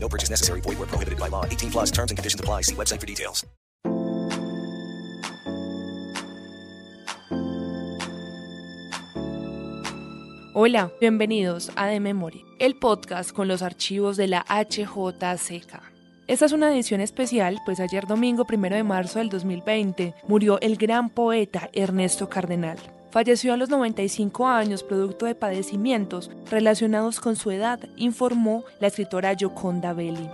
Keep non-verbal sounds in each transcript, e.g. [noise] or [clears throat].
No purchase necessary. Void where prohibited by law. 18 plus terms and conditions apply. See website for details. Hola, bienvenidos a De Memoria, el podcast con los archivos de la HJCK. Esta es una edición especial, pues ayer domingo 1 de marzo del 2020 murió el gran poeta Ernesto Cardenal. Falleció a los 95 años producto de padecimientos relacionados con su edad, informó la escritora Yoconda Belli.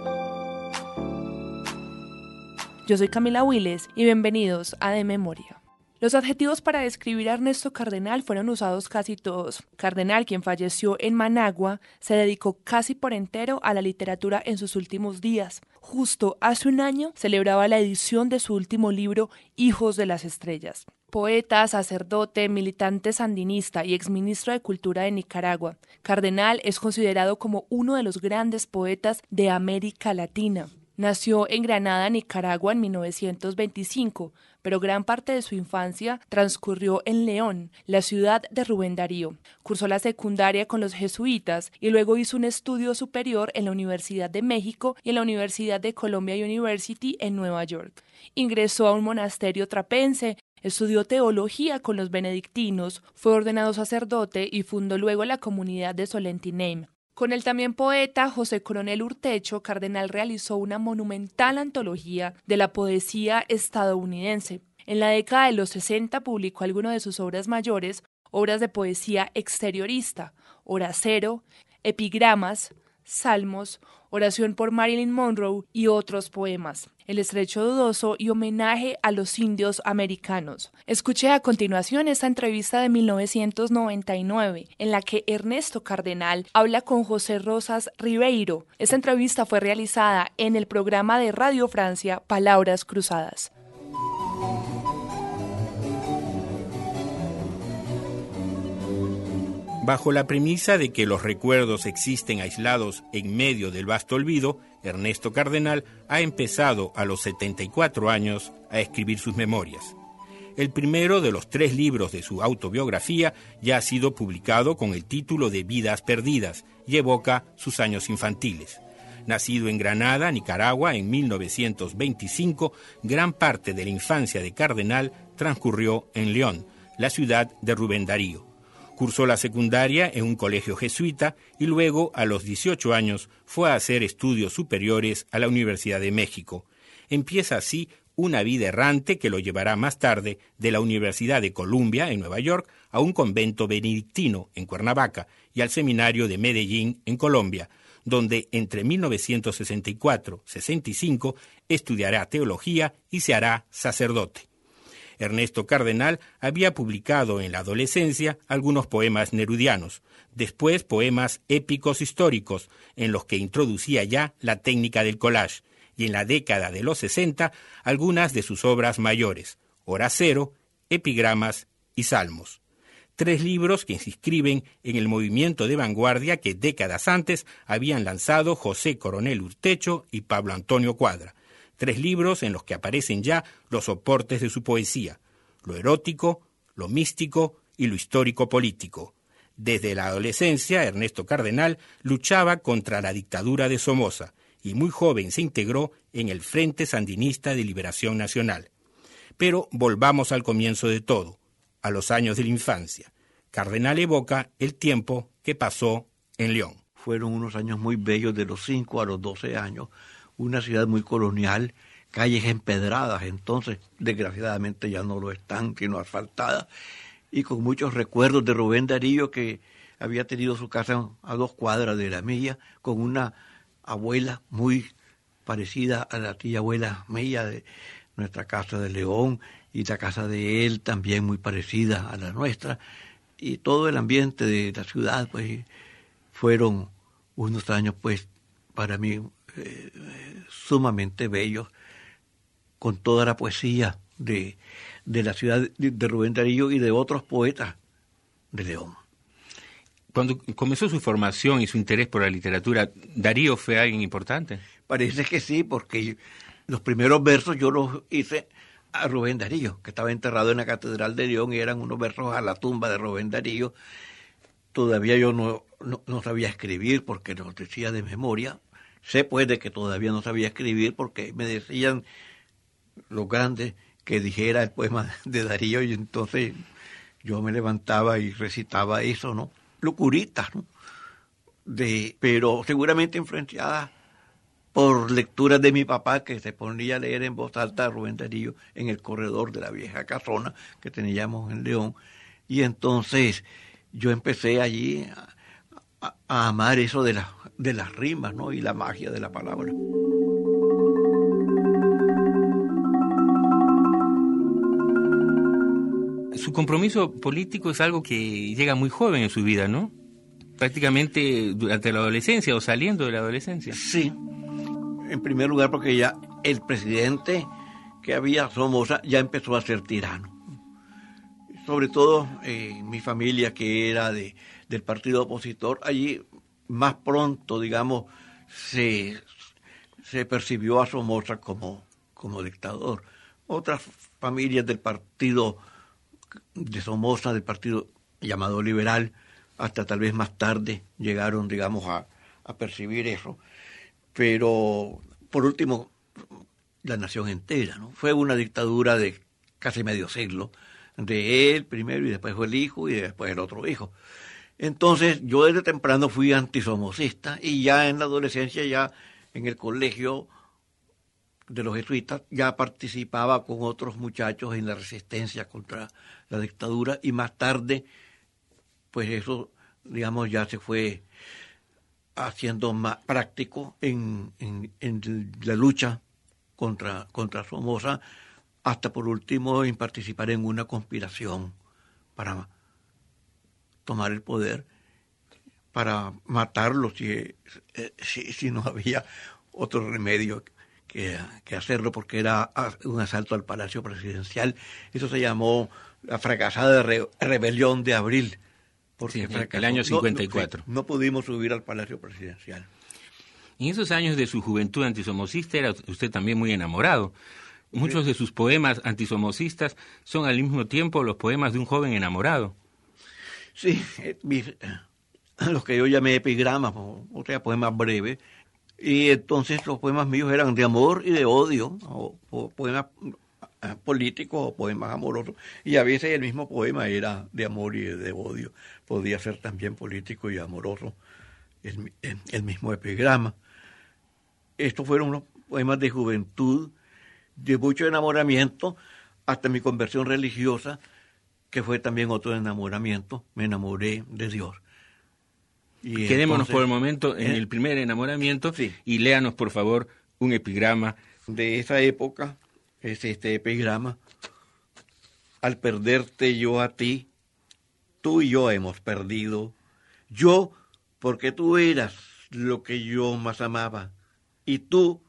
Yo soy Camila Willes y bienvenidos a De Memoria. Los adjetivos para describir a Ernesto Cardenal fueron usados casi todos. Cardenal, quien falleció en Managua, se dedicó casi por entero a la literatura en sus últimos días. Justo hace un año celebraba la edición de su último libro, Hijos de las Estrellas. Poeta, sacerdote, militante sandinista y exministro de Cultura de Nicaragua, Cardenal es considerado como uno de los grandes poetas de América Latina. Nació en Granada, Nicaragua, en 1925, pero gran parte de su infancia transcurrió en León, la ciudad de Rubén Darío. Cursó la secundaria con los jesuitas y luego hizo un estudio superior en la Universidad de México y en la Universidad de Columbia University en Nueva York. Ingresó a un monasterio trapense Estudió teología con los benedictinos, fue ordenado sacerdote y fundó luego la comunidad de Solentinem. Con el también poeta José Coronel Urtecho, Cardenal realizó una monumental antología de la poesía estadounidense. En la década de los 60 publicó algunas de sus obras mayores, obras de poesía exteriorista, Horacero, epigramas, salmos, oración por Marilyn Monroe y otros poemas. El estrecho dudoso y homenaje a los indios americanos. Escuché a continuación esta entrevista de 1999 en la que Ernesto Cardenal habla con José Rosas Ribeiro. Esta entrevista fue realizada en el programa de Radio Francia Palabras Cruzadas. Bajo la premisa de que los recuerdos existen aislados en medio del vasto olvido, Ernesto Cardenal ha empezado a los 74 años a escribir sus memorias. El primero de los tres libros de su autobiografía ya ha sido publicado con el título de Vidas Perdidas y evoca sus años infantiles. Nacido en Granada, Nicaragua, en 1925, gran parte de la infancia de Cardenal transcurrió en León, la ciudad de Rubén Darío. Cursó la secundaria en un colegio jesuita y luego, a los 18 años, fue a hacer estudios superiores a la Universidad de México. Empieza así una vida errante que lo llevará más tarde de la Universidad de Columbia en Nueva York a un convento benedictino en Cuernavaca y al seminario de Medellín en Colombia, donde entre 1964-65 estudiará teología y se hará sacerdote. Ernesto Cardenal había publicado en la adolescencia algunos poemas nerudianos, después poemas épicos históricos, en los que introducía ya la técnica del collage, y en la década de los 60 algunas de sus obras mayores, Horacero, Epigramas y Salmos. Tres libros que se inscriben en el movimiento de vanguardia que décadas antes habían lanzado José Coronel Urtecho y Pablo Antonio Cuadra, tres libros en los que aparecen ya los soportes de su poesía, lo erótico, lo místico y lo histórico político. Desde la adolescencia, Ernesto Cardenal luchaba contra la dictadura de Somoza y muy joven se integró en el Frente Sandinista de Liberación Nacional. Pero volvamos al comienzo de todo, a los años de la infancia. Cardenal evoca el tiempo que pasó en León. Fueron unos años muy bellos de los 5 a los 12 años, una ciudad muy colonial, calles empedradas, entonces desgraciadamente ya no lo están, sino asfaltadas, y con muchos recuerdos de Rubén Darío que había tenido su casa a dos cuadras de la mía, con una abuela muy parecida a la tía abuela mía de nuestra casa de León y la casa de él también muy parecida a la nuestra. Y todo el ambiente de la ciudad pues fueron unos años pues para mí eh, sumamente bellos con toda la poesía de, de la ciudad de Rubén Darío y de otros poetas de León. Cuando comenzó su formación y su interés por la literatura, ¿Darío fue alguien importante? Parece que sí, porque los primeros versos yo los hice a Rubén Darío, que estaba enterrado en la Catedral de León y eran unos versos a la tumba de Rubén Darío. Todavía yo no, no, sabía escribir porque los decía de memoria. Sé pues de que todavía no sabía escribir porque me decían los grandes que dijera el poema [laughs] de Darío y entonces yo me levantaba y recitaba eso, ¿no? Locuritas, ¿no? De, pero seguramente influenciada por lecturas de mi papá que se ponía a leer en voz alta a Rubén Darío en el corredor de la vieja casona que teníamos en León. Y entonces yo empecé allí a, amar eso de, la, de las rimas ¿no? y la magia de la palabra. su compromiso político es algo que llega muy joven en su vida, ¿no? Prácticamente durante la adolescencia o saliendo de la adolescencia. Sí, en primer lugar porque ya el presidente que había Somoza ya empezó a ser tirano. Sobre todo eh, mi familia que era de, del partido opositor, allí más pronto, digamos, se, se percibió a Somoza como, como dictador. Otras familias del partido de Somoza, del partido llamado liberal, hasta tal vez más tarde llegaron, digamos, a, percibir eso. Pero, por último, la nación entera, ¿no? Fue una dictadura de casi medio siglo, de él primero y después fue el hijo y después el otro hijo. Entonces, yo desde temprano fui antisomocista y ya en la adolescencia, ya en el colegio, de los jesuitas, ya participaba con otros muchachos en la resistencia contra la dictadura y más tarde, pues eso, digamos, ya se fue haciendo más práctico en, la lucha contra, contra Somoza, hasta por último en participar en una conspiración para tomar el poder, para matarlo si, eh, si, si no había otro remedio que, hacerlo porque era un asalto al Palacio Presidencial. Eso se llamó la fracasada rebelión de abril. Porque el año 54. No, pudimos subir al Palacio Presidencial. En esos años de su juventud antisomocista era usted también muy enamorado. Muchos de sus poemas antisomocistas son al mismo tiempo los poemas de un joven enamorado. Sí, eh, [clears throat] los que yo llamé epigramas, o sea, poemas breves, y entonces los poemas míos eran de amor y de odio, o, poemas políticos o poemas amorosos. Y a veces el mismo poema era de amor y de odio. Podía ser también político y amoroso, el, el mismo epigrama. Estos fueron unos poemas de juventud, de mucho enamoramiento, hasta mi conversión religiosa, que fue también otro enamoramiento. Me enamoré de Dios. Quedémonos por el momento en ¿eh? el primer enamoramiento y léanos, por favor, un epigrama. De esa época es este epigrama. Al perderte yo a ti, tú y yo hemos perdido. Yo, porque tú eras lo que yo más amaba. Y tú,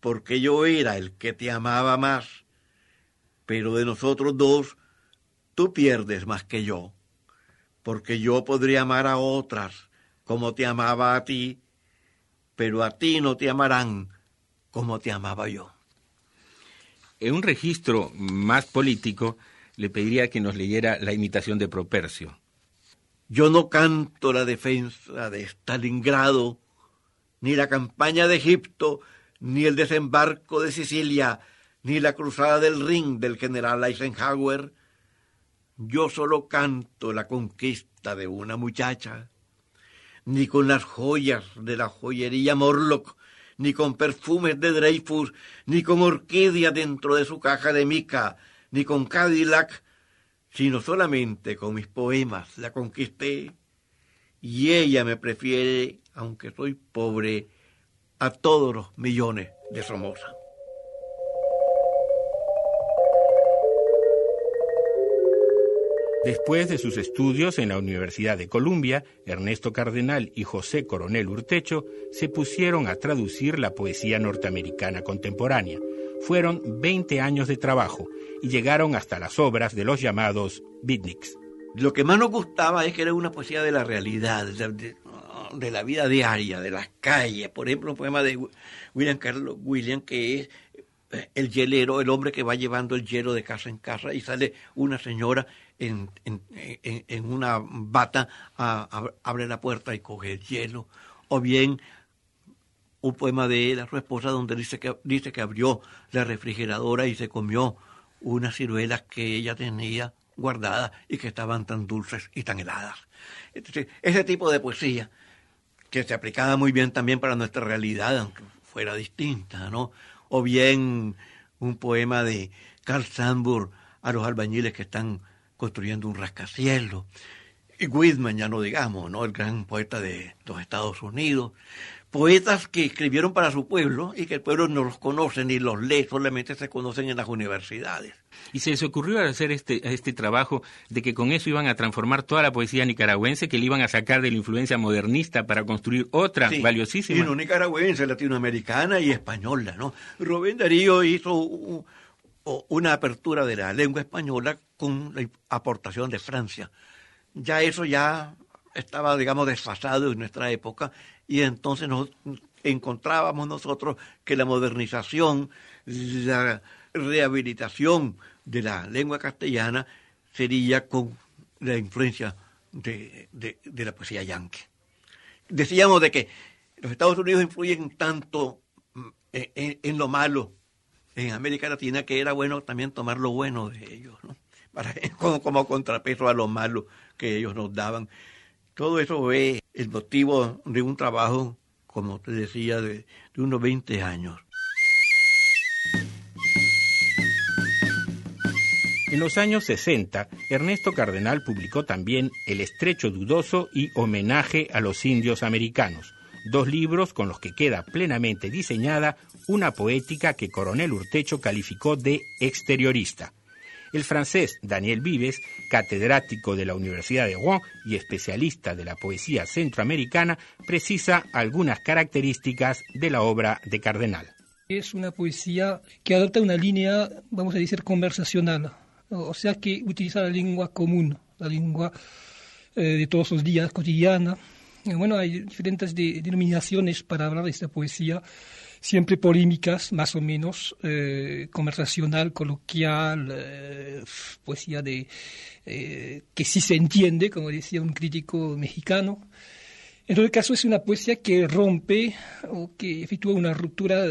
porque yo era el que te amaba más. Pero de nosotros dos, tú pierdes más que yo. Porque yo podría amar a otras como te amaba a ti, pero a ti no te amarán como te amaba yo. En un registro más político, le pediría que nos leyera la imitación de Propercio. Yo no canto la defensa de Stalingrado, ni la campaña de Egipto, ni el desembarco de Sicilia, ni la cruzada del Rin del general Eisenhower. Yo solo canto la conquista de una muchacha ni con las joyas de la joyería Morlock, ni con perfumes de Dreyfus, ni con orquídea dentro de su caja de mica, ni con Cadillac, sino solamente con mis poemas la conquisté. Y ella me prefiere, aunque soy pobre, a todos los millones de Somoza. Después de sus estudios en la Universidad de Columbia, Ernesto Cardenal y José Coronel Urtecho se pusieron a traducir la poesía norteamericana contemporánea. fueron 20 años de trabajo y llegaron hasta las obras de los llamados beatniks. Lo que más nos gustaba es que era una poesía de la realidad, de, de la vida diaria, de las calles. Por ejemplo, un poema de William Carlos William que es eh, el hielero, el hombre que va llevando el hielo de casa en casa y sale una señora en, en, en, una bata, abre la puerta y coge el hielo. O bien un poema de él a su esposa donde dice que, dice que abrió la refrigeradora y se comió unas ciruelas que ella tenía guardadas y que estaban tan dulces y tan heladas. ese tipo de poesía que se aplicaba muy bien también para nuestra realidad, aunque fuera distinta, ¿no? O bien un poema de Carl Sandburg a los albañiles que están construyendo un rascacielos. Y Whitman, ya no digamos, ¿no? El gran poeta de los Estados Unidos poetas que escribieron para su pueblo y que el pueblo no los conoce ni los lee, solamente se conocen en las universidades. Y se les ocurrió hacer este, este trabajo de que con eso iban a transformar toda la poesía nicaragüense, que le iban a sacar de la influencia modernista para construir otra valiosísima. Sí, no nicaragüense, latinoamericana y española, ¿no? Rubén Darío hizo una apertura de la lengua española con la aportación de Francia. Ya eso ya estaba, digamos, desfasado en nuestra época y entonces nos encontrábamos nosotros que la modernización, la rehabilitación de la lengua castellana sería con la influencia de, la poesía yankee. Decíamos de que los Estados Unidos influyen tanto mm, en, lo malo en América Latina que era bueno también tomar lo bueno de ellos, ¿no? Para, [laughs] como, contrapeso a lo malo que ellos nos daban. Todo eso es el motivo de un trabajo, como te decía, de, unos 20 años. En los años 60, Ernesto Cardenal publicó también El estrecho dudoso y Homenaje a los indios americanos, dos libros con los que queda plenamente diseñada una poética que Coronel Urtecho calificó de exteriorista. El francés Daniel Vives, catedrático de la Universidad de Rouen y especialista de la poesía centroamericana, precisa algunas características de la obra de Cardenal. Es una poesía que adopta una línea, vamos a decir, conversacional, o sea que utiliza la lengua común, la lengua eh, de todos los días, cotidiana. Bueno, hay diferentes denominaciones para hablar de esta poesía siempre polémicas, más o menos, eh, conversacional, coloquial, eh, poesía de eh, que sí se entiende, como decía un crítico mexicano. En todo caso, es una poesía que rompe o que efectúa una ruptura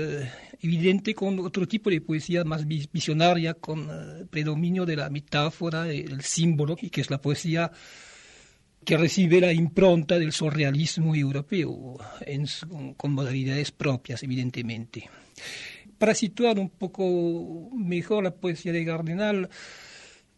evidente con otro tipo de poesía más visionaria, con predominio de la metáfora, del símbolo, y que es la poesía que recibe la impronta del surrealismo europeo, con modalidades propias, evidentemente. Para situar un poco mejor la poesía de Cardenal,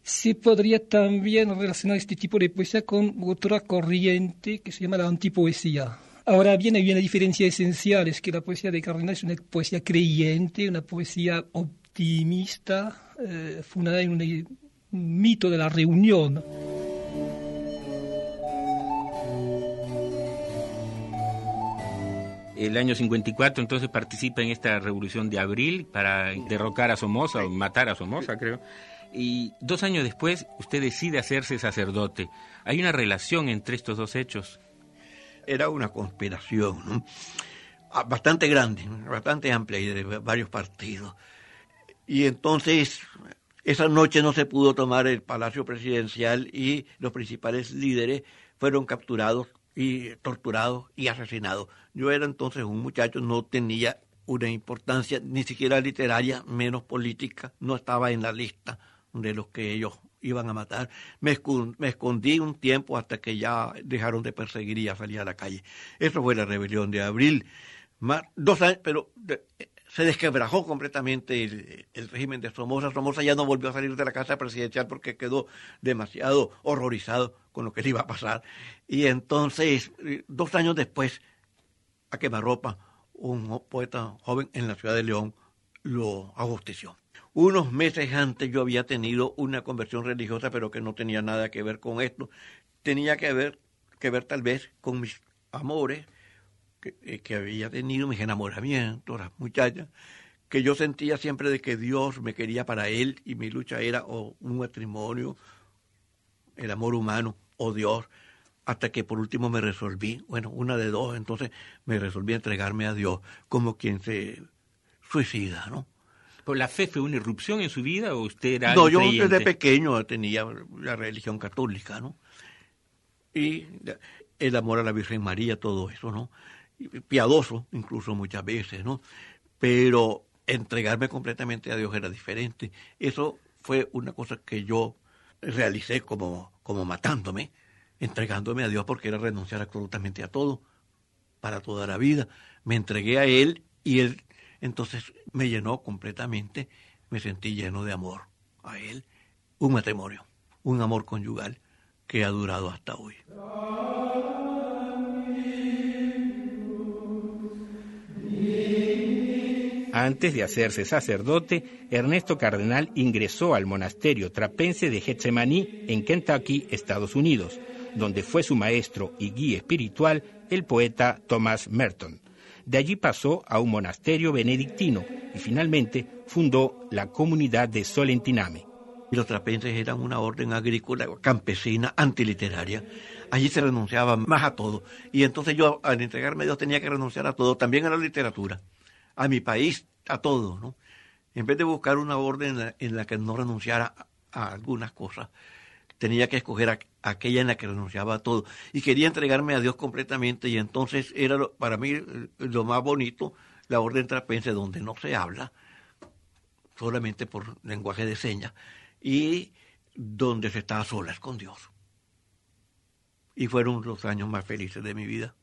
se podría también relacionar este tipo de poesía con otra corriente que se llama la antipoesía. Ahora bien, hay una diferencia esencial, es que la poesía de Cardenal es una poesía creyente, una poesía optimista, eh, fundada en un mito de la reunión. El año 54 entonces participa en esta revolución de abril para derrocar a Somoza o matar a Somoza, creo. Y dos años después usted decide hacerse sacerdote. ¿Hay una relación entre estos dos hechos? Era una conspiración ah, bastante grande, bastante amplia y de varios partidos. Y entonces esa noche no se pudo tomar el Palacio Presidencial y los principales líderes fueron capturados y torturados y asesinados. Yo era entonces un muchacho, no tenía una importancia ni siquiera literaria, menos política, no estaba en la lista de los que ellos iban a matar. Me, escondí un tiempo hasta que ya dejaron de perseguir y salí a la calle. Eso fue la rebelión de abril. dos años, pero se desquebrajó completamente el, régimen de Somoza. Somoza ya no volvió a salir de la casa presidencial porque quedó demasiado horrorizado con lo que le iba a pasar. Y entonces, dos años después, a quemarropa, un poeta joven en la ciudad de León lo ajustició. Unos meses antes yo había tenido una conversión religiosa, pero que no tenía nada que ver con esto. Tenía que ver, que ver tal vez con mis amores, que, eh, que había tenido mis enamoramientos, las muchachas, que yo sentía siempre de que Dios me quería para Él y mi lucha era o un matrimonio, el amor humano o Dios, hasta que por último me resolví, bueno, una de dos, entonces me resolví a entregarme a Dios como quien se suicida, ¿no? ¿Por la fe fue una irrupción en su vida o usted era No, yo desde pequeño tenía la religión católica, ¿no? Y el amor a la Virgen María, todo eso, ¿no? Piadoso, incluso muchas veces, ¿no? Pero entregarme completamente a Dios era diferente. Eso fue una cosa que yo realicé como, como matándome, entregándome a Dios porque era renunciar absolutamente a todo, para toda la vida. Me entregué a Él y Él entonces me llenó completamente, me sentí lleno de amor a Él. Un matrimonio, un amor conyugal que ha durado hasta hoy. Antes de hacerse sacerdote, Ernesto Cardenal ingresó al monasterio trapense de Getsemaní en Kentucky, Estados Unidos, donde fue su maestro y guía espiritual el poeta Thomas Merton. De allí pasó a un monasterio benedictino y finalmente fundó la comunidad de Solentiname. Los trapenses eran una orden agrícola, campesina, antiliteraria. Allí se renunciaba más a todo. Y entonces yo, al entregarme a Dios, tenía que renunciar a todo, también a la literatura a mi país, a todo, ¿no? En vez de buscar una orden en la, que no renunciara a, algunas cosas, tenía que escoger aquella en la que renunciaba a todo. Y quería entregarme a Dios completamente y entonces era para mí lo más bonito, la orden trapense donde no se habla, solamente por lenguaje de señas, y donde se estaba solas con Dios. Y fueron los años más felices de mi vida,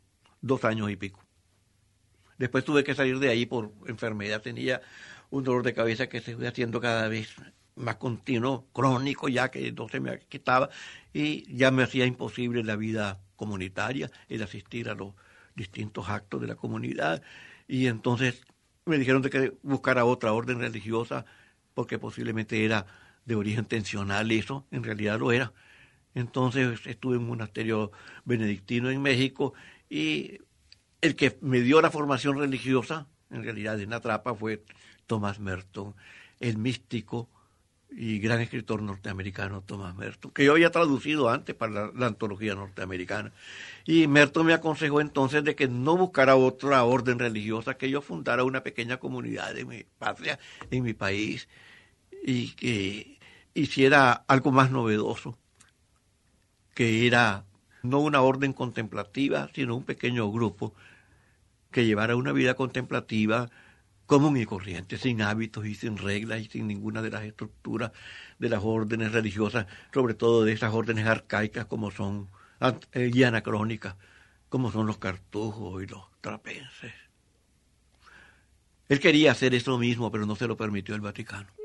dos años y pico. Después tuve que salir de ahí por enfermedad. Tenía un dolor de cabeza que se fue haciendo cada vez más continuo, crónico, ya que no se me quitaba. Y ya me hacía imposible la vida comunitaria, el asistir a los distintos actos de la comunidad. Y entonces me dijeron de que buscara otra orden religiosa, porque posiblemente era de origen tensional eso, en realidad lo era. Entonces estuve en un monasterio benedictino en México y el que me dio la formación religiosa, en realidad en Atrapa, fue Thomas Merton, el místico y gran escritor norteamericano Thomas Merton, que yo había traducido antes para la, antología norteamericana. Y Merton me aconsejó entonces de que no buscara otra orden religiosa, que yo fundara una pequeña comunidad en mi patria, en mi país, y que hiciera algo más novedoso, que era no una orden contemplativa, sino un pequeño grupo que llevara una vida contemplativa común y corriente, sin hábitos y sin reglas y sin ninguna de las estructuras de las órdenes religiosas, sobre todo de esas órdenes arcaicas como son y anacrónicas, como son los cartujos y los trapenses. Él quería hacer eso mismo, pero no se lo permitió el Vaticano.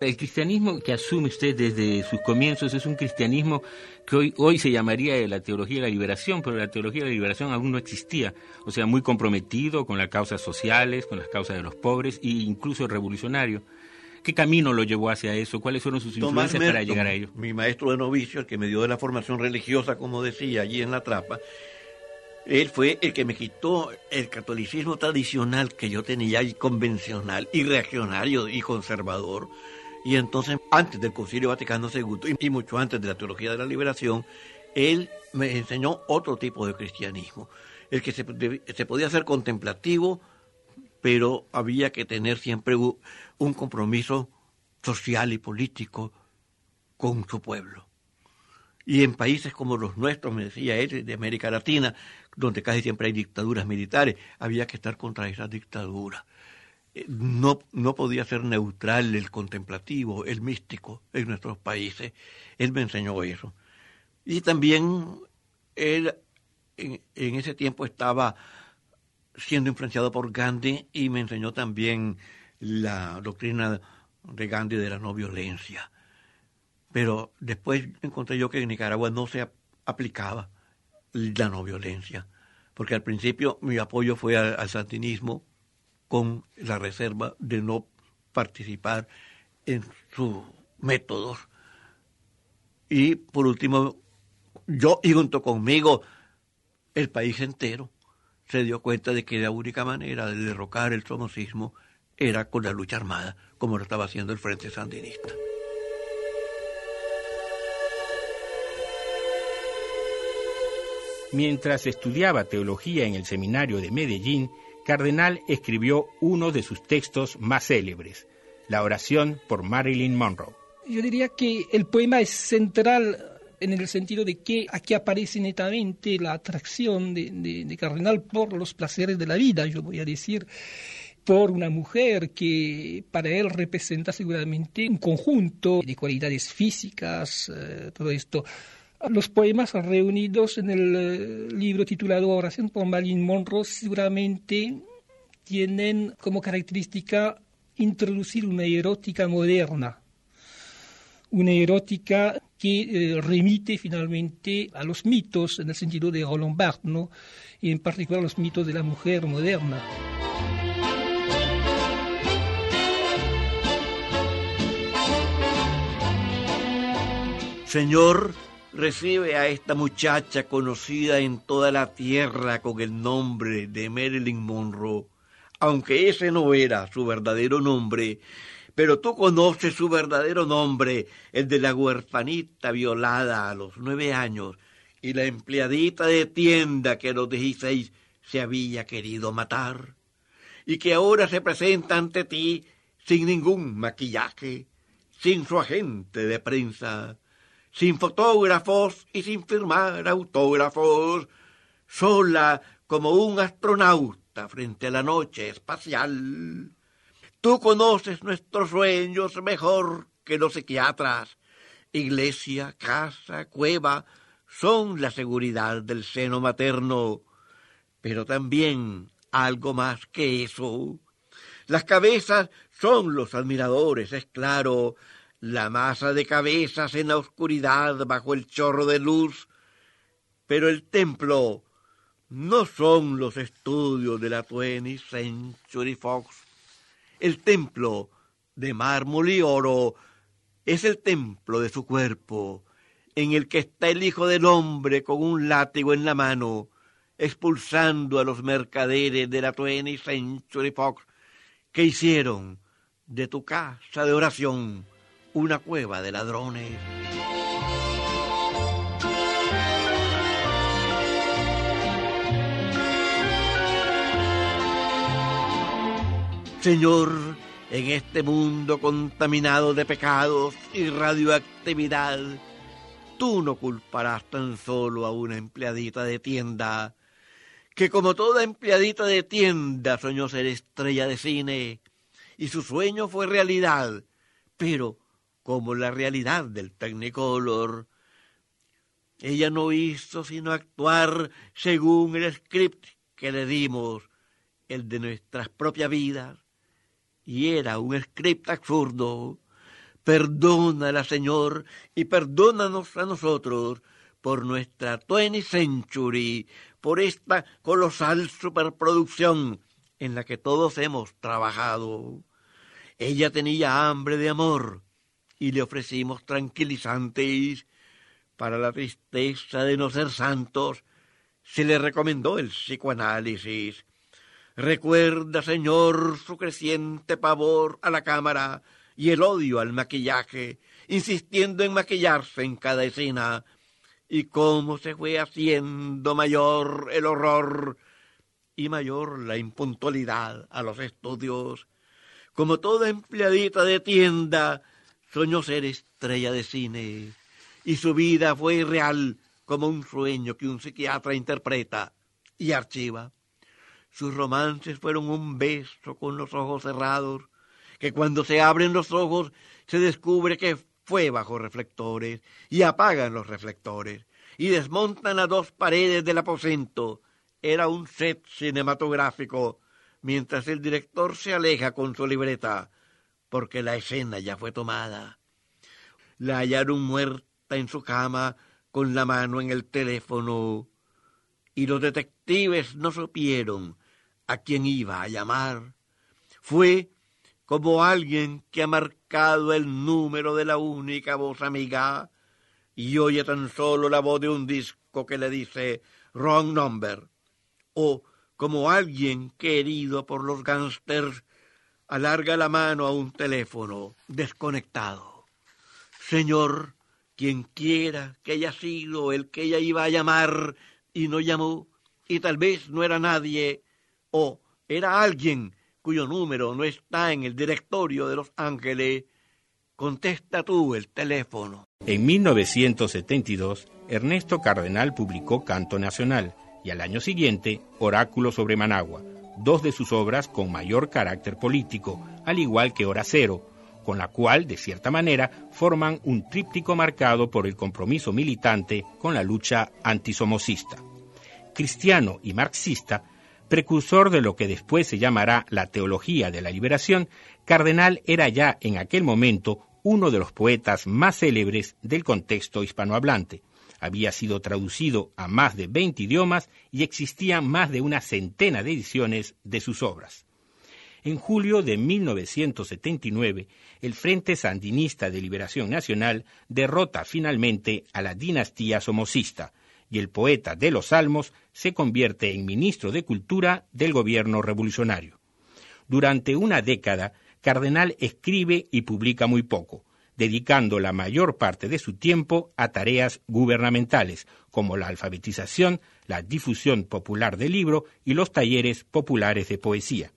El cristianismo que asume usted desde sus comienzos es un cristianismo que hoy, hoy se llamaría la teología de la liberación, pero la teología de la liberación aún no existía. O sea, muy comprometido con las causas sociales, con las causas de los pobres e incluso revolucionario. ¿Qué camino lo llevó hacia eso? ¿Cuáles fueron sus influencias para llegar a ello? Mi maestro de novicio, el que me dio de la formación religiosa, como decía, allí en la trapa, él fue el que me quitó el catolicismo tradicional que yo tenía y convencional y reaccionario y conservador y entonces, antes del Concilio Vaticano II y mucho antes de la teología de la liberación, él me enseñó otro tipo de cristianismo, el que se, podía hacer contemplativo, pero había que tener siempre un compromiso social y político con su pueblo. Y en países como los nuestros, me decía él, de América Latina, donde casi siempre hay dictaduras militares, había que estar contra esas dictaduras no, no podía ser neutral el contemplativo, el místico en nuestros países. Él me enseñó eso. Y también él en, ese tiempo estaba siendo influenciado por Gandhi y me enseñó también la doctrina de Gandhi de la no violencia. Pero después encontré yo que en Nicaragua no se aplicaba la no violencia, porque al principio mi apoyo fue al santinismo con la reserva de no participar en sus métodos. Y por último, yo y junto conmigo el país entero se dio cuenta de que la única manera de derrocar el somocismo era con la lucha armada, como lo estaba haciendo el Frente Sandinista. Mientras estudiaba teología en el seminario de Medellín, Cardenal escribió uno de sus textos más célebres, la oración por Marilyn Monroe. Yo diría que el poema es central en el sentido de que aquí aparece netamente la atracción de, Cardenal por los placeres de la vida, yo voy a decir, por una mujer que para él representa seguramente un conjunto de cualidades físicas, eh, todo esto. Los poemas reunidos en el eh, libro titulado Oración por Marilyn Monroe seguramente tienen como característica introducir una erótica moderna, una erótica que eh, remite finalmente a los mitos en el sentido de Roland Barthes, ¿no? y en particular los mitos de la mujer moderna. Señor, recibe a esta muchacha conocida en toda la tierra con el nombre de Marilyn Monroe, aunque ese no era su verdadero nombre, pero tú conoces su verdadero nombre, el de la huerfanita violada a los nueve años y la empleadita de tienda que a los dieciséis se había querido matar, y que ahora se presenta ante ti sin ningún maquillaje, sin su agente de prensa, sin fotógrafos y sin firmar autógrafos, sola como un astronauta frente a la noche espacial. Tú conoces nuestros sueños mejor que los psiquiatras. Iglesia, casa, cueva son la seguridad del seno materno, pero también algo más que eso. Las cabezas son los admiradores, es claro, la masa de cabezas en la oscuridad bajo el chorro de luz, pero el templo no son los estudios de la 20 Century Fox. El templo de mármol y oro es el templo de su cuerpo, en el que está el Hijo del Hombre con un látigo en la mano, expulsando a los mercaderes de la 20 Century Fox que hicieron de tu casa de oración una cueva de ladrones. Señor, en este mundo contaminado de pecados y radioactividad, tú no culparás tan solo a una empleadita de tienda, que como toda empleadita de tienda soñó ser estrella de cine, y su sueño fue realidad, pero como la realidad del Technicolor. Ella no hizo sino actuar según el script que le dimos, el de nuestras propias vidas, y era un script absurdo. Perdónala, Señor, y perdónanos a nosotros por nuestra 20 century, por esta colosal superproducción en la que todos hemos trabajado. Ella tenía hambre de amor, y le ofrecimos tranquilizantes. Para la tristeza de no ser santos, se le recomendó el psicoanálisis. Recuerda, Señor, su creciente pavor a la cámara y el odio al maquillaje, insistiendo en maquillarse en cada escena, y cómo se fue haciendo mayor el horror y mayor la impuntualidad a los estudios. Como toda empleadita de tienda, soñó ser estrella de cine y su vida fue irreal como un sueño que un psiquiatra interpreta y archiva. Sus romances fueron un beso con los ojos cerrados, que cuando se abren los ojos se descubre que fue bajo reflectores y apagan los reflectores y desmontan las dos paredes del aposento. Era un set cinematográfico mientras el director se aleja con su libreta porque la escena ya fue tomada. La hallaron muerta en su cama con la mano en el teléfono y los detectives no supieron a quién iba a llamar. Fue como alguien que ha marcado el número de la única voz amiga y oye tan solo la voz de un disco que le dice wrong number, o como alguien querido por los gángsters alarga la mano a un teléfono desconectado. Señor, quien quiera que haya sido el que ella iba a llamar y no llamó, y tal vez no era nadie, o era alguien cuyo número no está en el directorio de Los Ángeles, contesta tú el teléfono. En 1972, Ernesto Cardenal publicó Canto Nacional y al año siguiente Oráculo sobre Managua, dos de sus obras con mayor carácter político, al igual que Hora Cero, con la cual, de cierta manera, forman un tríptico marcado por el compromiso militante con la lucha antisomocista. Cristiano y marxista, precursor de lo que después se llamará la teología de la liberación, Cardenal era ya en aquel momento uno de los poetas más célebres del contexto hispanohablante. Había sido traducido a más de 20 idiomas y existían más de una centena de ediciones de sus obras. En julio de 1979, el Frente Sandinista de Liberación Nacional derrota finalmente a la dinastía somocista y el poeta de los Salmos se convierte en ministro de Cultura del gobierno revolucionario. Durante una década, Cardenal escribe y publica muy poco, dedicando la mayor parte de su tiempo a tareas gubernamentales, como la alfabetización, la difusión popular del libro y los talleres populares de poesía.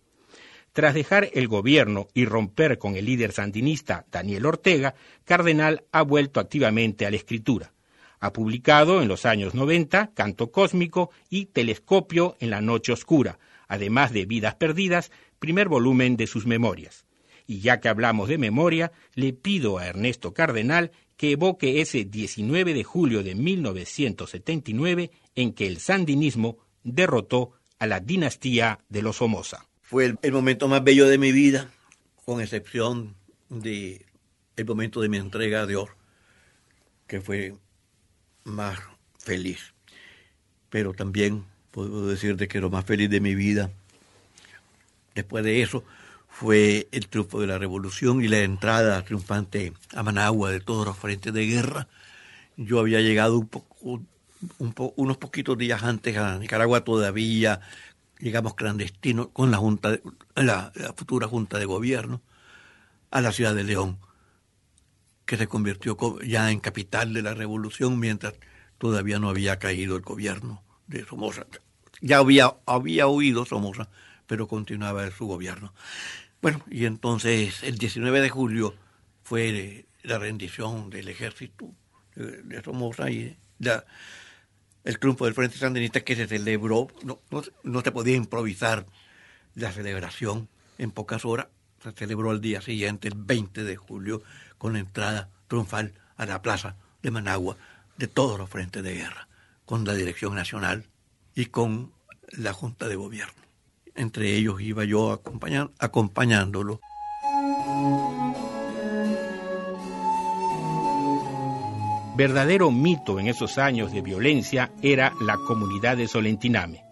Tras dejar el gobierno y romper con el líder sandinista Daniel Ortega, Cardenal ha vuelto activamente a la escritura. Ha publicado en los años 90 Canto Cósmico y Telescopio en la Noche Oscura, además de Vidas Perdidas, primer volumen de sus memorias. Y ya que hablamos de memoria, le pido a Ernesto Cardenal que evoque ese 19 de julio de 1979 en que el sandinismo derrotó a la dinastía de los Somoza. Fue el, momento más bello de mi vida, con excepción de el momento de mi entrega a Dios, que fue más feliz. Pero también puedo decir de que lo más feliz de mi vida, después de eso, fue el triunfo de la revolución y la entrada triunfante a Managua de todos los frentes de guerra. Yo había llegado un poco, unos poquitos días antes a Nicaragua todavía, llegamos clandestinos con la, junta la, futura Junta de Gobierno a la ciudad de León, que se convirtió ya en capital de la revolución mientras todavía no había caído el gobierno de Somoza. Ya había, había huido Somoza, pero continuaba su gobierno. Bueno, y entonces el 19 de julio fue la rendición del ejército de Somoza y el triunfo del Frente Sandinista que se celebró, no, no, se podía improvisar la celebración. En pocas horas, se celebró al día siguiente, el 20 de julio, con la entrada triunfal a la plaza de Managua de todos los frentes de guerra, con la Dirección Nacional y con la Junta de Gobierno entre ellos iba yo acompañándolo. Verdadero mito en esos años de violencia era la comunidad de Solentiname.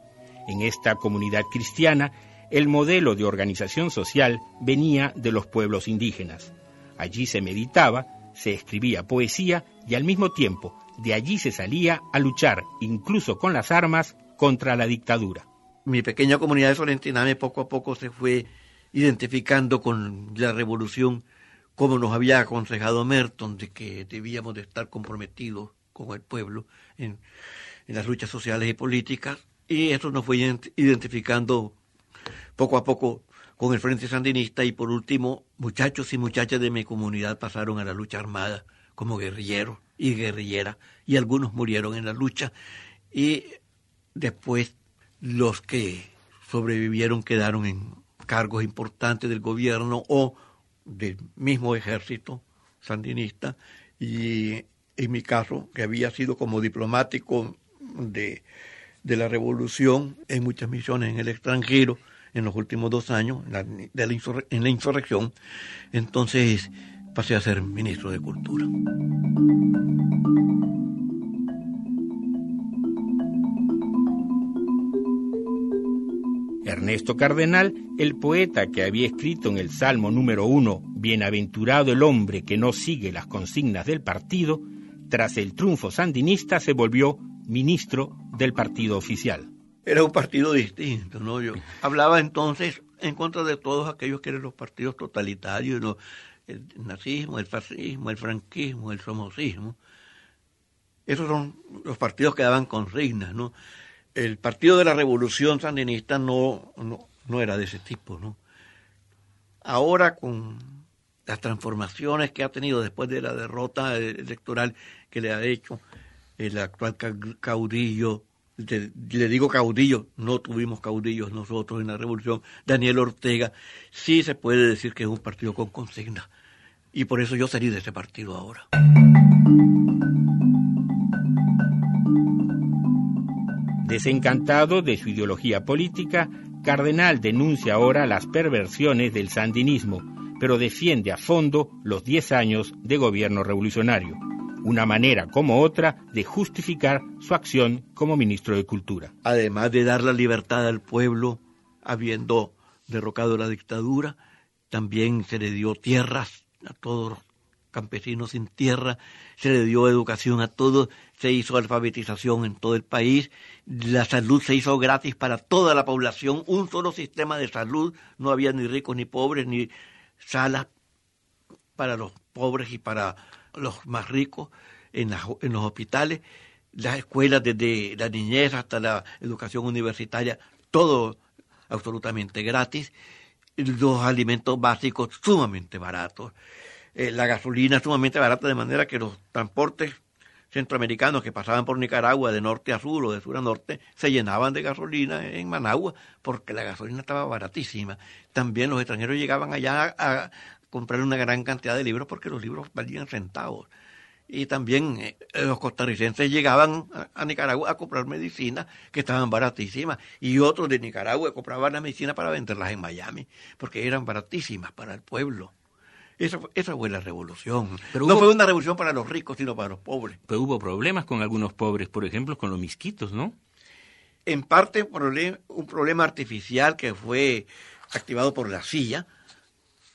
En esta comunidad cristiana, el modelo de organización social venía de los pueblos indígenas. Allí se meditaba, se escribía poesía y al mismo tiempo de allí se salía a luchar, incluso con las armas, contra la dictadura mi pequeña comunidad de Solentiname poco a poco se fue identificando con la revolución, como nos había aconsejado Merton, de que debíamos de estar comprometidos con el pueblo en, las luchas sociales y políticas, y eso nos fue identificando poco a poco con el Frente Sandinista y por último muchachos y muchachas de mi comunidad pasaron a la lucha armada como guerrilleros y guerrilleras y algunos murieron en la lucha y después los que sobrevivieron quedaron en cargos importantes del gobierno o del mismo ejército sandinista y en mi caso, que había sido como diplomático de, la revolución en muchas misiones en el extranjero en los últimos dos años, en la insurrección, entonces pasé a ser ministro de Cultura. Ernesto Cardenal, el poeta que había escrito en el Salmo número uno, Bienaventurado el hombre que no sigue las consignas del partido, tras el triunfo sandinista se volvió ministro del partido oficial. Era un partido distinto, ¿no? Yo hablaba entonces en contra de todos aquellos que eran los partidos totalitarios, el nazismo, el fascismo, el franquismo, el somocismo. Esos son los partidos que daban consignas, ¿no? El partido de la revolución sandinista no, no, no era de ese tipo, ¿no? Ahora con las transformaciones que ha tenido después de la derrota electoral que le ha hecho el actual caudillo, le digo caudillo, no tuvimos caudillos nosotros en la revolución, Daniel Ortega, sí se puede decir que es un partido con consigna. Y por eso yo salí de ese partido ahora. Desencantado de su ideología política, Cardenal denuncia ahora las perversiones del sandinismo, pero defiende a fondo los 10 años de gobierno revolucionario, una manera como otra de justificar su acción como ministro de Cultura. Además de dar la libertad al pueblo, habiendo derrocado la dictadura, también se le dio tierras a todos los campesinos sin tierra, se le dio educación a todos, se hizo alfabetización en todo el país, la salud se hizo gratis para toda la población, un solo sistema de salud, no había ni ricos ni pobres, ni salas para los pobres y para los más ricos en, los hospitales, las escuelas desde la niñez hasta la educación universitaria, todo absolutamente gratis, los alimentos básicos sumamente baratos. Eh, la gasolina sumamente barata, de manera que los transportes centroamericanos que pasaban por Nicaragua de norte a sur o de sur a norte se llenaban de gasolina en Managua porque la gasolina estaba baratísima. También los extranjeros llegaban allá a, comprar una gran cantidad de libros porque los libros valían centavos. Y también eh, los costarricenses llegaban a, Nicaragua a comprar medicinas que estaban baratísimas y otros de Nicaragua compraban la medicina para venderlas en Miami porque eran baratísimas para el pueblo. Esa, esa fue la revolución. no fue una revolución para los ricos, sino para los pobres. Pero hubo problemas con algunos pobres, por ejemplo, con los misquitos, ¿no? En parte un problema artificial que fue activado por la silla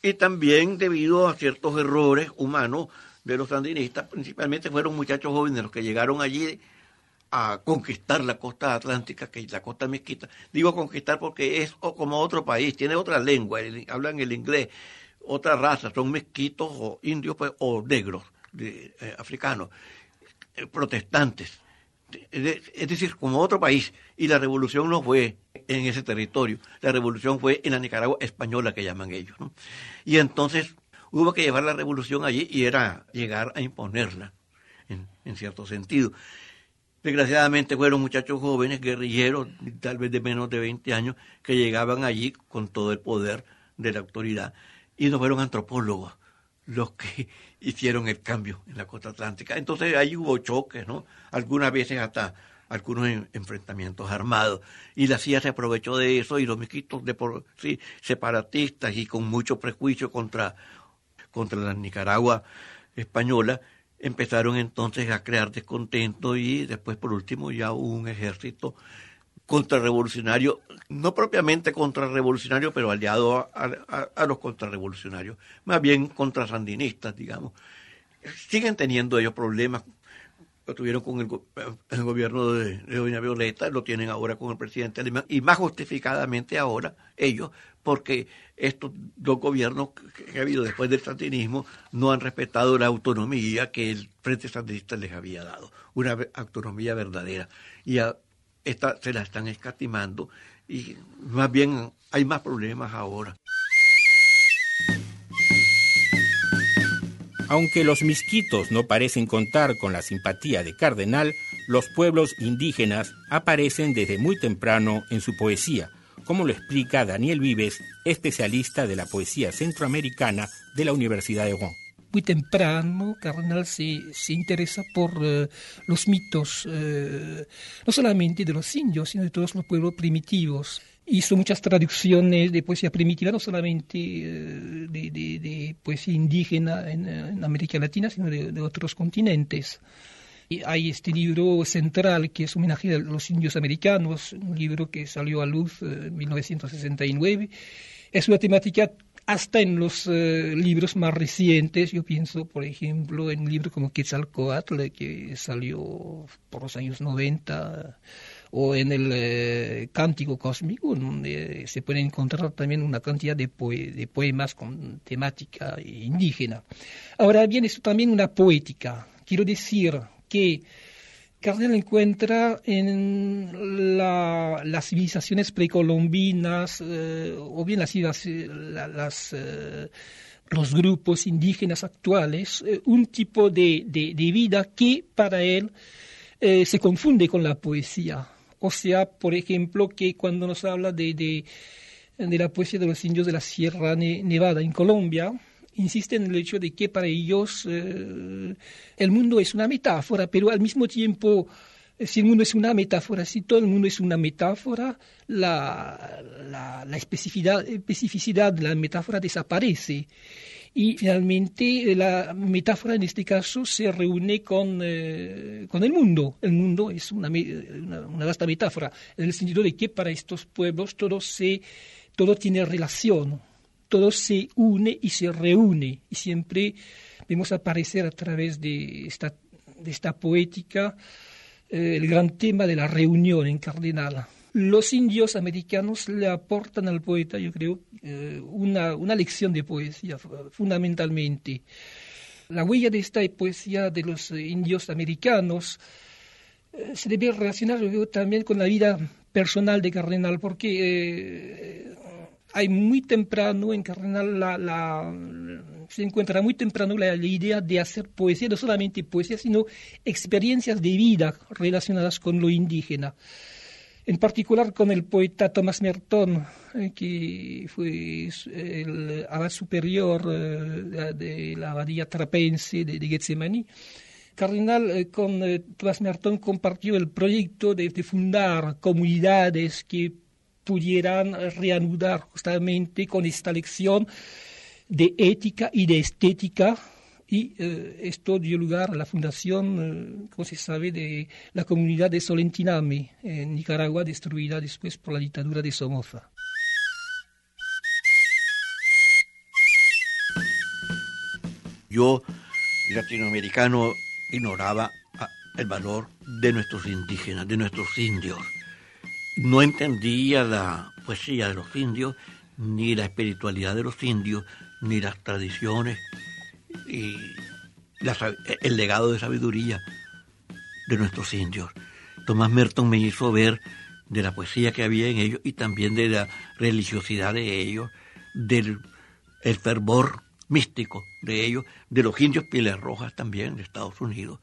y también debido a ciertos errores humanos de los sandinistas, principalmente fueron muchachos jóvenes los que llegaron allí a conquistar la costa atlántica, que es la costa mezquita. Digo conquistar porque es como otro país, tiene otra lengua, hablan el inglés, otra raza, son mezquitos o indios pues, o negros eh, africanos, eh, protestantes. Es decir, como otro país. Y la revolución no fue en ese territorio, la revolución fue en la Nicaragua española que llaman ellos. Y entonces hubo que llevar la revolución allí y era llegar a imponerla, en, en cierto sentido. Desgraciadamente fueron muchachos jóvenes, guerrilleros, tal vez de menos de 20 años, que llegaban allí con todo el poder de la autoridad y no fueron antropólogos los que [laughs] hicieron el cambio en la costa atlántica. Entonces ahí hubo choques, ¿no? Algunas veces hasta algunos enfrentamientos armados. Y la CIA se aprovechó de eso y los miquitos de por sí separatistas y con mucho prejuicio contra, contra la Nicaragua española, empezaron entonces a crear descontento y después por último ya hubo un ejército contrarrevolucionario, no propiamente contrarrevolucionario, pero aliado a, los contrarrevolucionarios, más bien contrasandinistas, digamos. Siguen teniendo ellos problemas, lo tuvieron con el, gobierno de, Doña Violeta, lo tienen ahora con el presidente alemán, y más justificadamente ahora ellos, porque estos dos gobiernos que ha habido después del sandinismo no han respetado la autonomía que el Frente Sandinista les había dado, una autonomía verdadera. Y a, esta, se la están escatimando y más bien hay más problemas ahora. Aunque los misquitos no parecen contar con la simpatía de Cardenal, los pueblos indígenas aparecen desde muy temprano en su poesía, como lo explica Daniel Vives, especialista de la poesía centroamericana de la Universidad de Rouen muy temprano, Cardenal se, se interesa por eh, los mitos, eh, no solamente de los indios, sino de todos los pueblos primitivos. Hizo muchas traducciones de poesía primitiva, no solamente eh, de, poesía indígena en, América Latina, sino de, otros continentes. Y hay este libro central que es homenaje a los indios americanos, un libro que salió a luz en 1969. Es una temática hasta en los eh, libros más recientes, yo pienso, por ejemplo, en un libro como Quetzalcoatl, que salió por los años 90, o en el eh, Cántico Cósmico, donde se puede encontrar también una cantidad de, de poemas con temática indígena. Ahora bien, esto también una poética. Quiero decir que Cardenal encuentra en las civilizaciones precolombinas eh, o bien las, las eh, los grupos indígenas actuales eh, un tipo de, vida que para él se confunde con la poesía. O sea, por ejemplo, que cuando nos habla de, de la poesía de los indios de la Sierra Nevada en Colombia, insisten en el hecho de que para ellos eh, el mundo es una metáfora, pero al mismo tiempo, eh, si el mundo es una metáfora, si todo el mundo es una metáfora, la, especificidad de la metáfora desaparece. Y finalmente eh, la metáfora en este caso se reúne con, con el mundo. El mundo es una, una, una, vasta metáfora, en el sentido de que para estos pueblos todo, se, todo tiene relación todo se une y se reúne y siempre vemos aparecer a través de esta, poética eh, el gran tema de la reunión en Cardenal. Los indios americanos le aportan al poeta, yo creo, eh, una, una lección de poesía fundamentalmente. La huella de esta poesía de los indios americanos eh, se debe relacionar también con la vida personal de Cardenal, porque hay muy temprano en Cardenal la, se encuentra muy temprano la, idea de hacer poesía, no solamente poesía, sino experiencias de vida relacionadas con lo indígena. En particular con el poeta Thomas Merton, eh, que fue el abad superior eh, de la abadía trapense de, de Getsemani. Cardenal eh, con Thomas Merton compartió el proyecto de fundar comunidades que pudieran reanudar justamente con esta lección de ética y de estética y eh, esto dio lugar a la fundación, eh, como se sabe, de la comunidad de Solentiname en Nicaragua, destruida después por la dictadura de Somoza. Yo, latinoamericano, ignoraba ah, el valor de nuestros indígenas, de nuestros indios no entendía la poesía de los indios, ni la espiritualidad de los indios, ni las tradiciones y el legado de sabiduría de nuestros indios. Tomás Merton me hizo ver de la poesía que había en ellos y también de la religiosidad de ellos, del el fervor místico de ellos, de los indios pieles rojas también de Estados Unidos,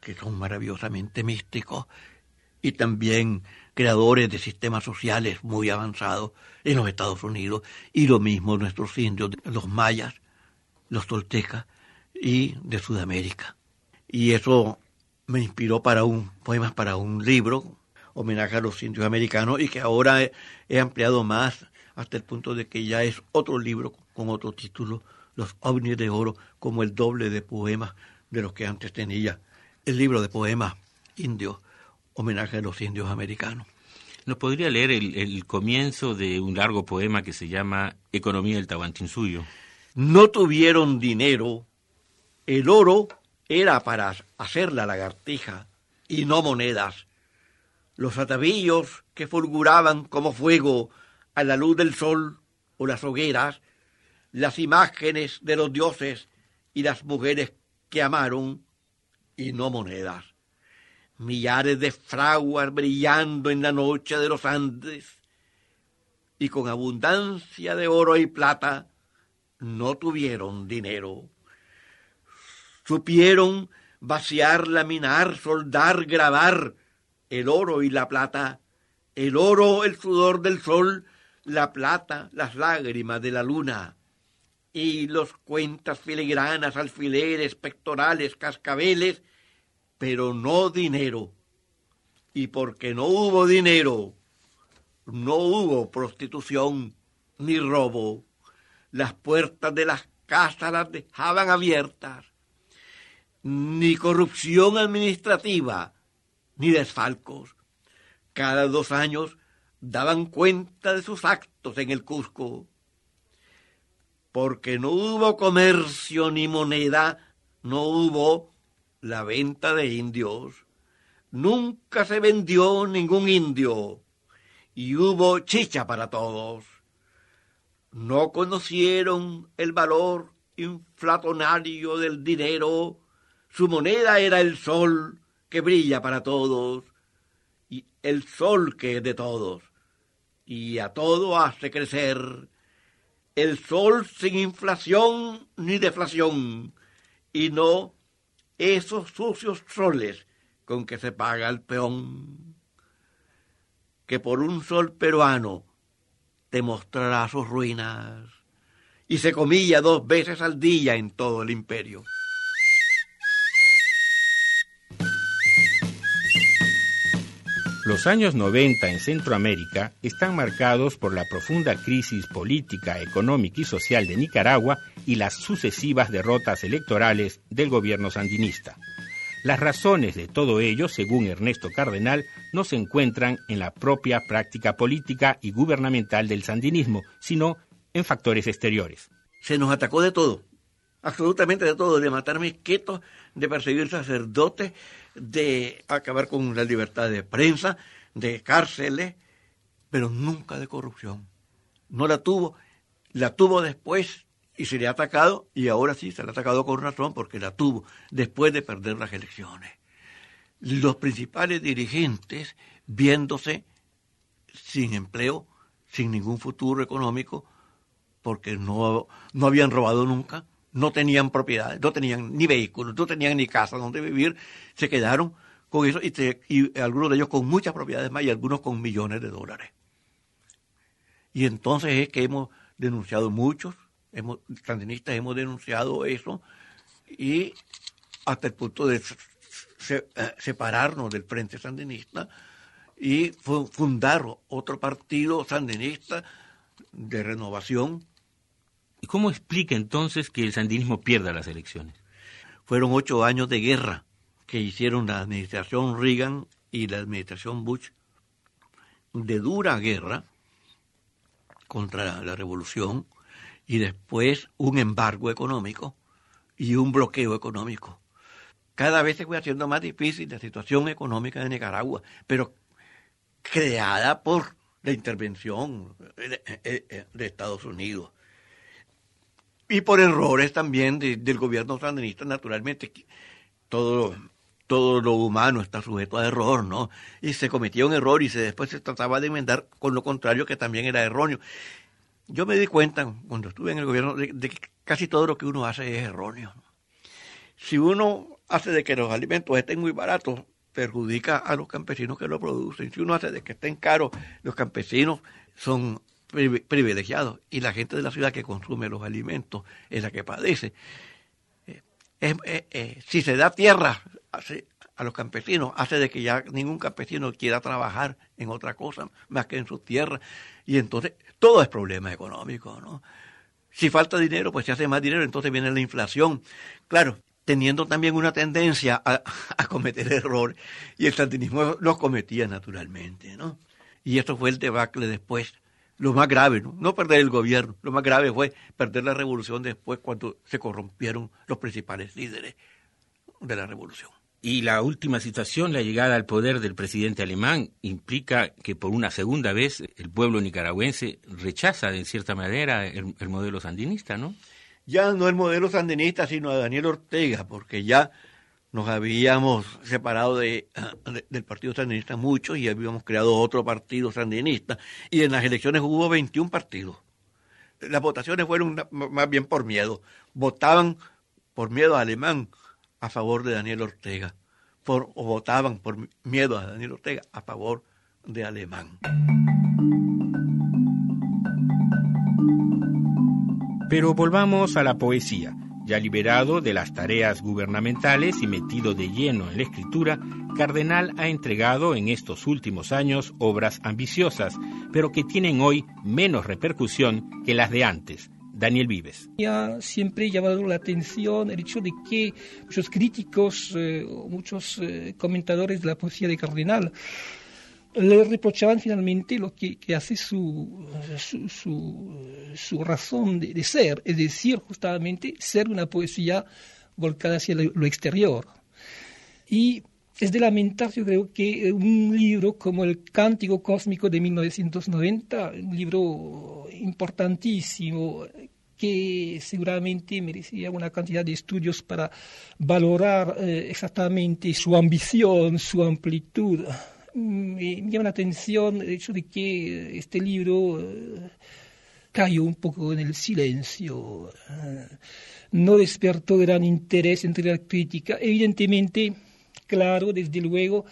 que son maravillosamente místicos, y también creadores de sistemas sociales muy avanzados en los Estados Unidos y lo mismo nuestros indios, los mayas, los toltecas y de Sudamérica. Y eso me inspiró para un poemas para un libro homenaje a los indios americanos y que ahora he, ampliado más hasta el punto de que ya es otro libro con otro título, Los ovnis de oro, como el doble de poemas de los que antes tenía el libro de poemas indios homenaje a los indios americanos. ¿Nos podría leer el, comienzo de un largo poema que se llama Economía del Tahuantinsuyo? No tuvieron dinero, el oro era para hacer la lagartija y no monedas. Los atavillos que fulguraban como fuego a la luz del sol o las hogueras, las imágenes de los dioses y las mujeres que amaron y no monedas millares de fraguas brillando en la noche de los Andes, y con abundancia de oro y plata, no tuvieron dinero. Supieron vaciar, laminar, soldar, grabar el oro y la plata, el oro, el sudor del sol, la plata, las lágrimas de la luna, y los cuentas filigranas, alfileres, pectorales, cascabeles, pero no dinero. Y porque no hubo dinero, no hubo prostitución ni robo. Las puertas de las casas las dejaban abiertas. Ni corrupción administrativa, ni desfalcos. Cada dos años daban cuenta de sus actos en el Cusco. porque no hubo comercio ni moneda, no hubo la venta de indios, nunca se vendió ningún indio y hubo chicha para todos. No conocieron el valor inflacionario del dinero, su moneda era el sol que brilla para todos y el sol que es de todos. Y a todo hace crecer el sol sin inflación ni deflación, y no esos sucios soles con que se paga el peón, que por un sol peruano te mostrará sus ruinas, y se comía dos veces al día en todo el imperio. Los años 90 en Centroamérica están marcados por la profunda crisis política, económica y social de Nicaragua y las sucesivas derrotas electorales del gobierno sandinista. Las razones de todo ello, según Ernesto Cardenal, no se encuentran en la propia práctica política y gubernamental del sandinismo, sino en factores exteriores. Se nos atacó de todo, absolutamente de todo, de matar misquetos, de perseguir sacerdotes, de acabar con la libertad de prensa, de cárceles, pero nunca de corrupción. No la tuvo, la tuvo después y se le ha atacado, y ahora sí se le ha atacado con razón porque la tuvo después de perder las elecciones. Los principales dirigentes viéndose sin empleo, sin ningún futuro económico, porque no, no habían robado nunca, no tenían propiedades, no tenían ni vehículos, no tenían ni casa donde vivir, se quedaron con eso y, algunos de ellos con muchas propiedades más y algunos con millones de dólares. Y entonces es que hemos denunciado muchos, hemos, sandinistas hemos denunciado eso y hasta el punto de eh, separarnos del Frente Sandinista y fundar otro partido sandinista de renovación ¿Y cómo explica entonces que el sandinismo pierda las elecciones? Fueron ocho años de guerra que hicieron la administración Reagan y la administración Bush, de dura guerra contra la revolución, y después un embargo económico y un bloqueo económico. Cada vez se fue haciendo más difícil la situación económica de Nicaragua, pero creada por la intervención de, Estados Unidos y por errores también del gobierno sandinista, naturalmente. Todo, todo lo humano está sujeto a error, ¿no? Y se cometía un error y se, después se trataba de enmendar con lo contrario que también era erróneo. Yo me di cuenta cuando estuve en el gobierno de, que casi todo lo que uno hace es erróneo. Si uno hace de que los alimentos estén muy baratos, perjudica a los campesinos que lo producen. Si uno hace de que estén caros, los campesinos son privilegiados y la gente de la ciudad que consume los alimentos es la que padece. Eh, eh, eh, si se da tierra a los campesinos, hace de que ya ningún campesino quiera trabajar en otra cosa más que en su tierra. Y entonces todo es problema económico, ¿no? Si falta dinero, pues se hace más dinero, entonces viene la inflación. Claro, teniendo también una tendencia a, a cometer errores, y el sandinismo los cometía naturalmente, ¿no? Y esto fue el debacle después lo más grave, ¿no? no perder el gobierno, lo más grave fue perder la revolución después cuando se corrompieron los principales líderes de la revolución. Y la última situación, la llegada al poder del presidente alemán, implica que por una segunda vez el pueblo nicaragüense rechaza de cierta manera el, el modelo sandinista, ¿no? Ya no el modelo sandinista, sino a Daniel Ortega, porque ya nos habíamos separado de, del Partido Sandinista mucho y habíamos creado otro partido sandinista. Y en las elecciones hubo 21 partidos. Las votaciones fueron más bien por miedo. Votaban por miedo a alemán a favor de Daniel Ortega. O votaban por miedo a Daniel Ortega a favor de alemán. Pero volvamos a la poesía. Ya liberado de las tareas gubernamentales y metido de lleno en la escritura, Cardenal ha entregado en estos últimos años obras ambiciosas, pero que tienen hoy menos repercusión que las de antes. Daniel Vives. Ha siempre llamado la atención el hecho de que muchos críticos, eh, muchos eh, comentadores de la poesía de Cardenal le reprochaban finalmente lo que, hace su, su, razón de, ser, es decir, justamente ser una poesía volcada hacia lo, exterior. Y es de lamentar, yo creo que un libro como El Cántico Cósmico de 1990, un libro importantísimo, que seguramente merecía una cantidad de estudios para valorar eh, exactamente su ambición, su amplitud, me, llama la atención el hecho de que este libro eh, cayó un poco en el silencio, eh, no despertó gran interés entre la crítica. Evidentemente, claro, desde luego,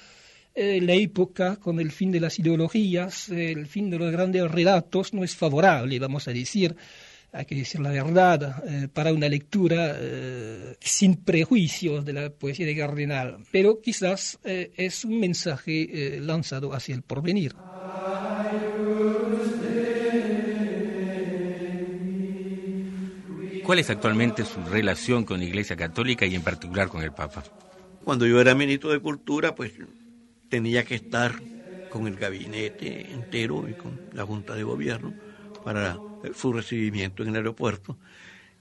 eh, la época con el fin de las ideologías, el fin de los grandes relatos no es favorable, vamos a decir hay que decir la verdad, eh, para una lectura eh, sin prejuicios de la poesía de Cardenal, pero quizás eh, es un mensaje lanzado hacia el porvenir. ¿Cuál es actualmente su relación con la Iglesia Católica y en particular con el Papa? Cuando yo era ministro de Cultura, pues tenía que estar con el gabinete entero y con la Junta de Gobierno para su recibimiento en el aeropuerto.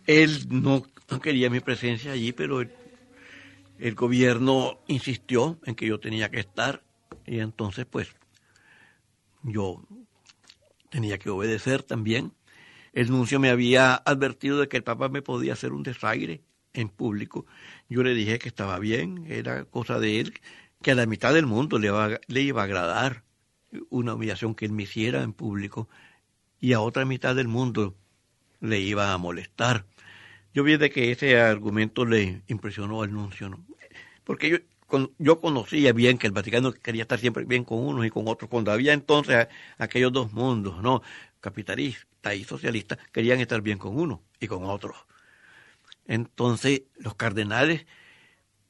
Él no, quería mi presencia allí, pero el, gobierno insistió en que yo tenía que estar y entonces pues yo tenía que obedecer también. El nuncio me había advertido de que el Papa me podía hacer un desaire en público. Yo le dije que estaba bien, era cosa de él, que a la mitad del mundo le, le iba a agradar una humillación que él me hiciera en público y a otra mitad del mundo le iba a molestar. Yo vi de que ese argumento le impresionó al nuncio, ¿no? porque yo, yo conocía bien que el Vaticano quería estar siempre bien con unos y con otros, cuando había entonces aquellos dos mundos, ¿no? capitalista y socialista, querían estar bien con uno y con otros. Entonces los cardenales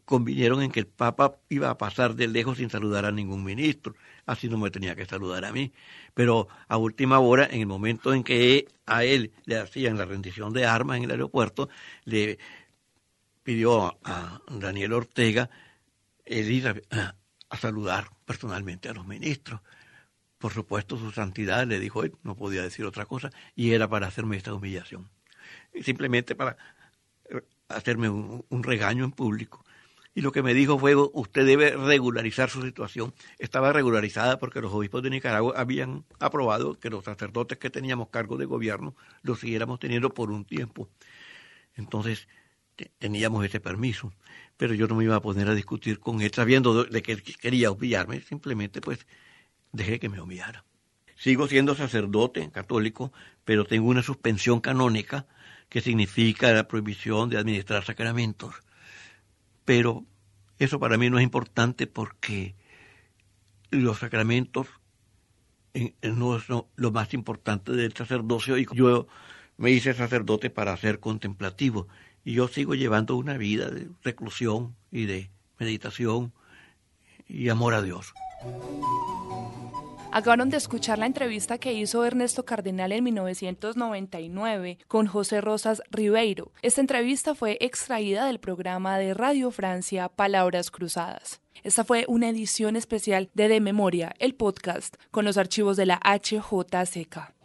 convinieron en que el Papa iba a pasar de lejos sin saludar a ningún ministro, así no me tenía que saludar a mí. Pero a última hora, en el momento en que a él le hacían la rendición de armas en el aeropuerto, le pidió a Daniel Ortega ir a, saludar personalmente a los ministros. Por supuesto, su santidad le dijo, él no podía decir otra cosa, y era para hacerme esta humillación. Simplemente para hacerme un regaño en público y lo que me dijo fue, usted debe regularizar su situación. Estaba regularizada porque los obispos de Nicaragua habían aprobado que los sacerdotes que teníamos cargo de gobierno los siguiéramos teniendo por un tiempo. Entonces teníamos ese permiso, pero yo no me iba a poner a discutir con él sabiendo de que quería humillarme, simplemente pues dejé que me humillara. Sigo siendo sacerdote católico, pero tengo una suspensión canónica que significa la prohibición de administrar sacramentos pero eso para mí no es importante porque los sacramentos no son lo más importante del sacerdocio y yo me hice sacerdote para ser contemplativo y yo sigo llevando una vida de reclusión y de meditación y amor a Dios. Acabaron de escuchar la entrevista que hizo Ernesto Cardenal en 1999 con José Rosas Ribeiro. Esta entrevista fue extraída del programa de Radio Francia Palabras Cruzadas. Esta fue una edición especial de De Memoria, el podcast, con los archivos de la HJCK.